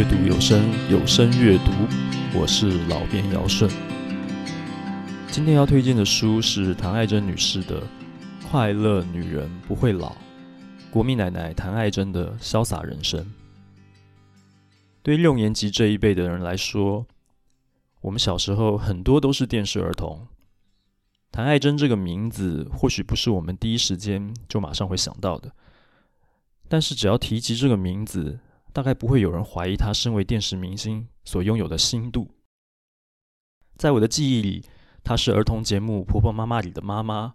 阅读有声，有声阅读，我是老编尧舜。今天要推荐的书是谭爱珍女士的《快乐女人不会老》，国民奶奶谭爱珍的潇洒人生。对六年级这一辈的人来说，我们小时候很多都是电视儿童。谭爱珍这个名字或许不是我们第一时间就马上会想到的，但是只要提及这个名字，大概不会有人怀疑她身为电视明星所拥有的心度。在我的记忆里，她是儿童节目《婆婆妈妈》里的妈妈，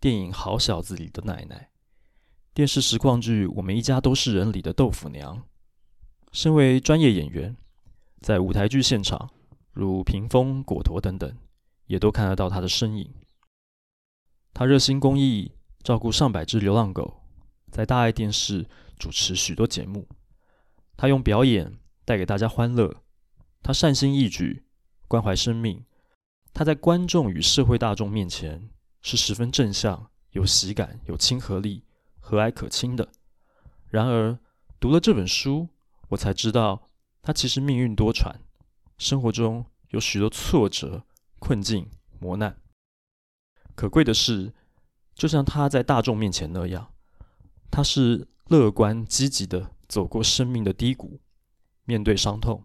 电影《好小子》里的奶奶，电视实况剧《我们一家都是人》里的豆腐娘。身为专业演员，在舞台剧现场，如屏风、果陀等等，也都看得到她的身影。她热心公益，照顾上百只流浪狗，在大爱电视主持许多节目。他用表演带给大家欢乐，他善心义举，关怀生命。他在观众与社会大众面前是十分正向、有喜感、有亲和力、和蔼可亲的。然而，读了这本书，我才知道他其实命运多舛，生活中有许多挫折、困境、磨难。可贵的是，就像他在大众面前那样，他是乐观积极的走过生命的低谷，面对伤痛，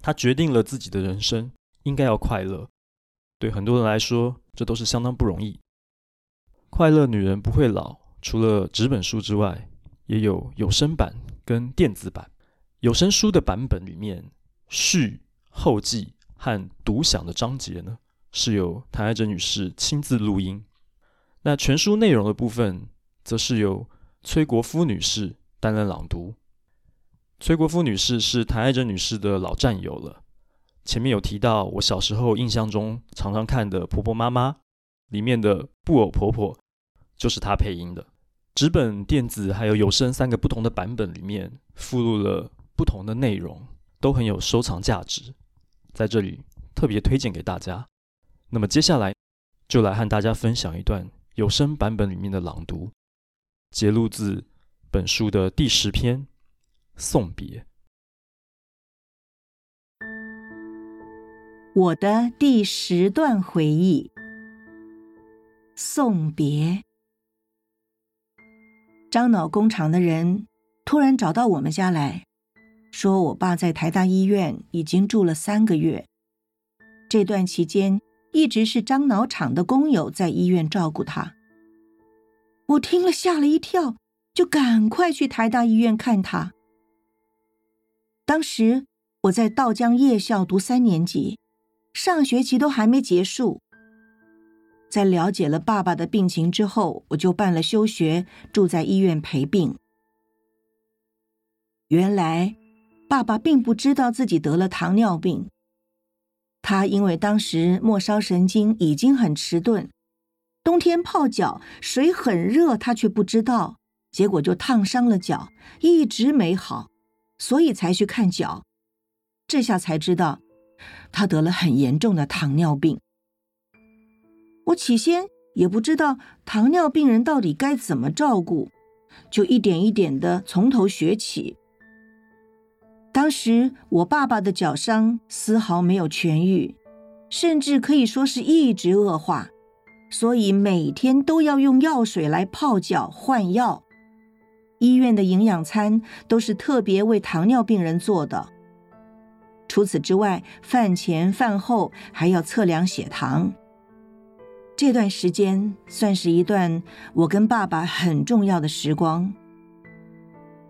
她决定了自己的人生应该要快乐。对很多人来说，这都是相当不容易。快乐女人不会老，除了纸本书之外，也有有声版跟电子版。有声书的版本里面，序、后记和独享的章节呢，是由谭爱珍女士亲自录音，那全书内容的部分，则是由崔国夫女士担任朗读。崔国夫女士是谭爱珍女士的老战友了。前面有提到，我小时候印象中常常看的《婆婆妈妈》里面的布偶婆婆，就是她配音的。纸本、电子还有有声三个不同的版本里面，附录了不同的内容，都很有收藏价值，在这里特别推荐给大家。那么接下来就来和大家分享一段有声版本里面的朗读，节录自本书的第十篇《送别》。我的第十段回忆，送别。樟脑工厂的人突然找到我们家来，说我爸在台大医院已经住了三个月，这段期间。一直是樟脑厂的工友在医院照顾他。我听了吓了一跳，就赶快去台大医院看他。当时我在道江夜校读三年级，上学期都还没结束。在了解了爸爸的病情之后，我就办了休学，住在医院陪病。原来爸爸并不知道自己得了糖尿病。他因为当时末梢神经已经很迟钝，冬天泡脚水很热，他却不知道，结果就烫伤了脚，一直没好，所以才去看脚。这下才知道，他得了很严重的糖尿病。我起先也不知道糖尿病人到底该怎么照顾，就一点一点的从头学起。当时我爸爸的脚伤丝毫没有痊愈，甚至可以说是一直恶化，所以每天都要用药水来泡脚换药。医院的营养餐都是特别为糖尿病人做的。除此之外，饭前饭后还要测量血糖。这段时间算是一段我跟爸爸很重要的时光。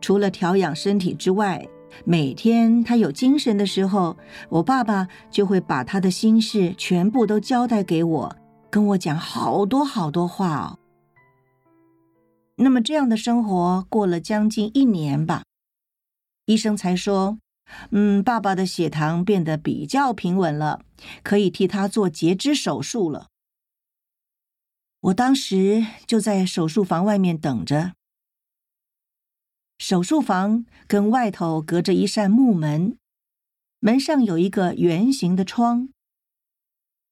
除了调养身体之外，每天他有精神的时候，我爸爸就会把他的心事全部都交代给我，跟我讲好多好多话哦。那么这样的生活过了将近一年吧，医生才说，嗯，爸爸的血糖变得比较平稳了，可以替他做截肢手术了。我当时就在手术房外面等着。手术房跟外头隔着一扇木门，门上有一个圆形的窗。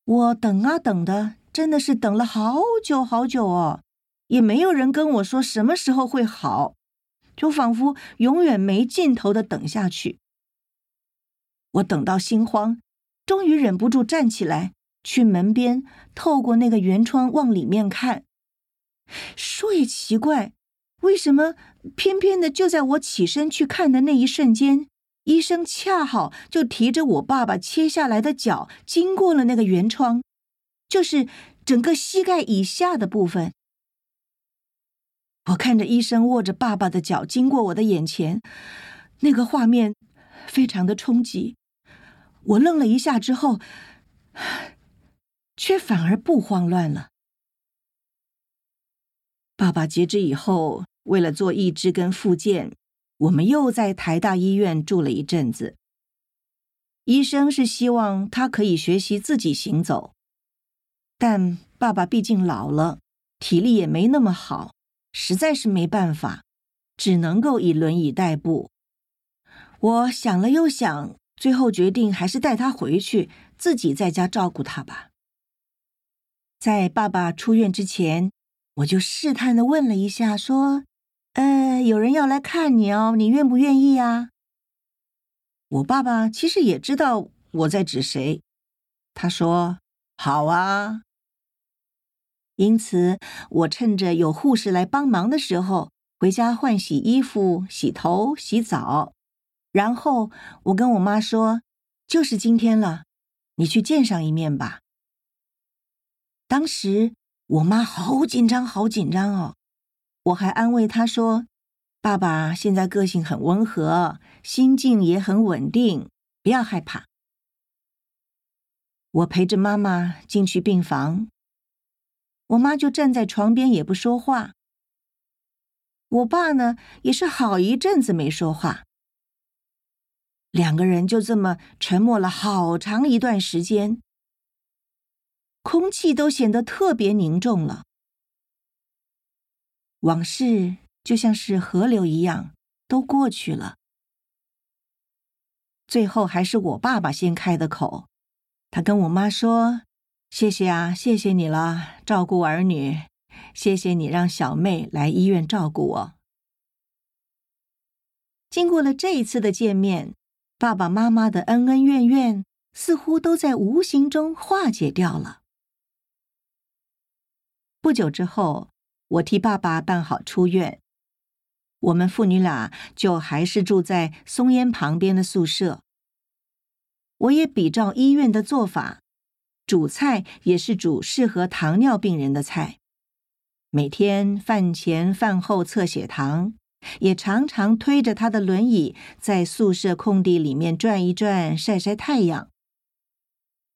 我等啊等的，真的是等了好久好久哦，也没有人跟我说什么时候会好，就仿佛永远没尽头的等下去。我等到心慌，终于忍不住站起来，去门边透过那个圆窗往里面看。说也奇怪，为什么偏偏的就在我起身去看的那一瞬间，医生恰好就提着我爸爸切下来的脚经过了那个圆窗，就是整个膝盖以下的部分。我看着医生握着爸爸的脚经过我的眼前，那个画面非常的冲击。我愣了一下之后，却反而不慌乱了。爸爸截肢以后，为了做义肢跟复健，我们又在台大医院住了一阵子。医生是希望他可以学习自己行走，但爸爸毕竟老了，体力也没那么好。实在是没办法，只能够以轮椅代步。我想了又想，最后决定还是带他回去，自己在家照顾他吧。在爸爸出院之前，我就试探的问了一下，说：“呃，有人要来看你哦，你愿不愿意啊？”我爸爸其实也知道我在指谁，他说：“好啊。”因此，我趁着有护士来帮忙的时候，回家换洗衣服、洗头、洗澡。然后我跟我妈说：“就是今天了，你去见上一面吧。”当时我妈好紧张，好紧张哦。我还安慰她说：“爸爸现在个性很温和，心境也很稳定，不要害怕。”我陪着妈妈进去病房。我妈就站在床边也不说话，我爸呢也是好一阵子没说话，两个人就这么沉默了好长一段时间，空气都显得特别凝重了。往事就像是河流一样都过去了，最后还是我爸爸先开的口，他跟我妈说。谢谢啊，谢谢你了，照顾儿女，谢谢你让小妹来医院照顾我。经过了这一次的见面，爸爸妈妈的恩恩怨怨似乎都在无形中化解掉了。不久之后，我替爸爸办好出院，我们父女俩就还是住在松烟旁边的宿舍。我也比照医院的做法。煮菜也是煮适合糖尿病人的菜，每天饭前饭后测血糖，也常常推着他的轮椅在宿舍空地里面转一转，晒晒太阳。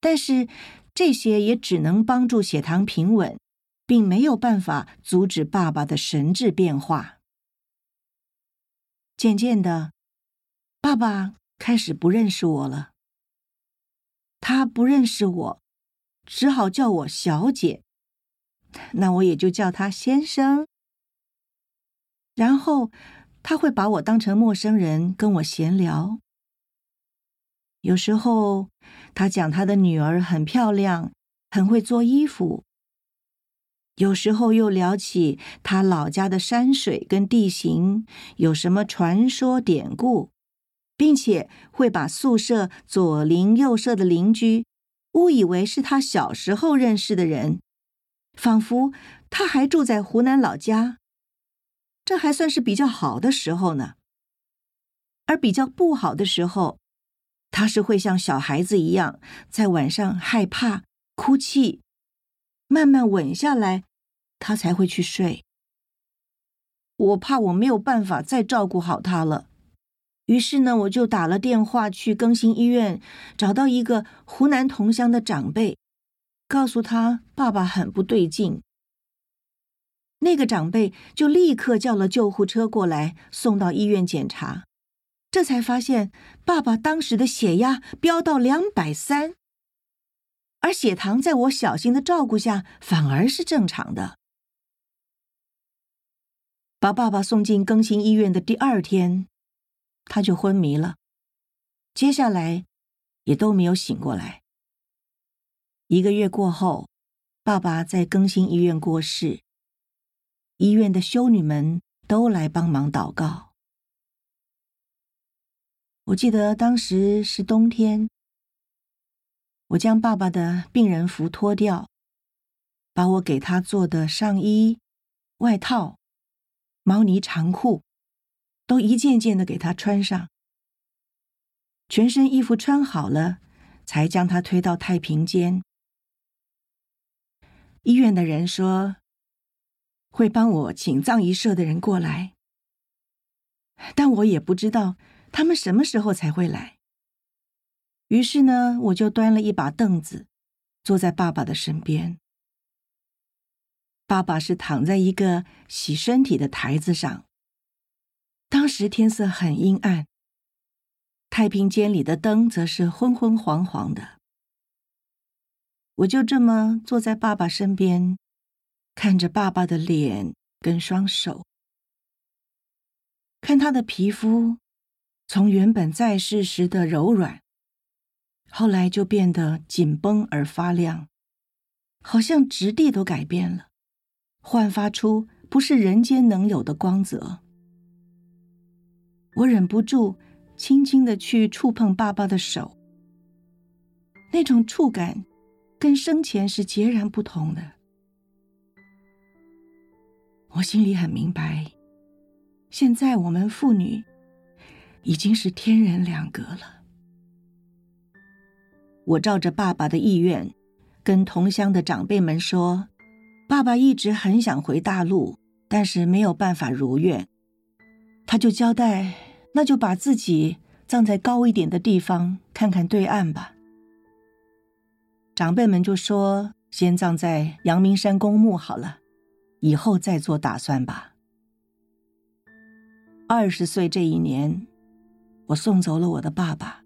但是这些也只能帮助血糖平稳，并没有办法阻止爸爸的神智变化。渐渐的，爸爸开始不认识我了，他不认识我。只好叫我小姐，那我也就叫他先生。然后他会把我当成陌生人跟我闲聊。有时候他讲他的女儿很漂亮，很会做衣服。有时候又聊起他老家的山水跟地形，有什么传说典故，并且会把宿舍左邻右舍的邻居。误以为是他小时候认识的人，仿佛他还住在湖南老家。这还算是比较好的时候呢。而比较不好的时候，他是会像小孩子一样，在晚上害怕、哭泣，慢慢稳下来，他才会去睡。我怕我没有办法再照顾好他了。于是呢，我就打了电话去更新医院，找到一个湖南同乡的长辈，告诉他爸爸很不对劲。那个长辈就立刻叫了救护车过来，送到医院检查，这才发现爸爸当时的血压飙到两百三，而血糖在我小心的照顾下反而是正常的。把爸爸送进更新医院的第二天。他就昏迷了，接下来也都没有醒过来。一个月过后，爸爸在更新医院过世，医院的修女们都来帮忙祷告。我记得当时是冬天，我将爸爸的病人服脱掉，把我给他做的上衣、外套、毛呢长裤都一件件的给他穿上，全身衣服穿好了，才将他推到太平间。医院的人说会帮我请葬仪社的人过来，但我也不知道。他们什么时候才会来？于是呢，我就端了一把凳子，坐在爸爸的身边。爸爸是躺在一个洗身体的台子上。当时天色很阴暗，太平间里的灯则是昏昏黄黄的。我就这么坐在爸爸身边，看着爸爸的脸跟双手，看他的皮肤。从原本在世时的柔软，后来就变得紧绷而发亮，好像质地都改变了，焕发出不是人间能有的光泽。我忍不住轻轻的去触碰爸爸的手，那种触感跟生前是截然不同的。我心里很明白，现在我们父女。已经是天人两隔了。我照着爸爸的意愿，跟同乡的长辈们说，爸爸一直很想回大陆，但是没有办法如愿。他就交代，那就把自己葬在高一点的地方，看看对岸吧。长辈们就说，先葬在阳明山公墓好了，以后再做打算吧。二十岁这一年。我送走了我的爸爸，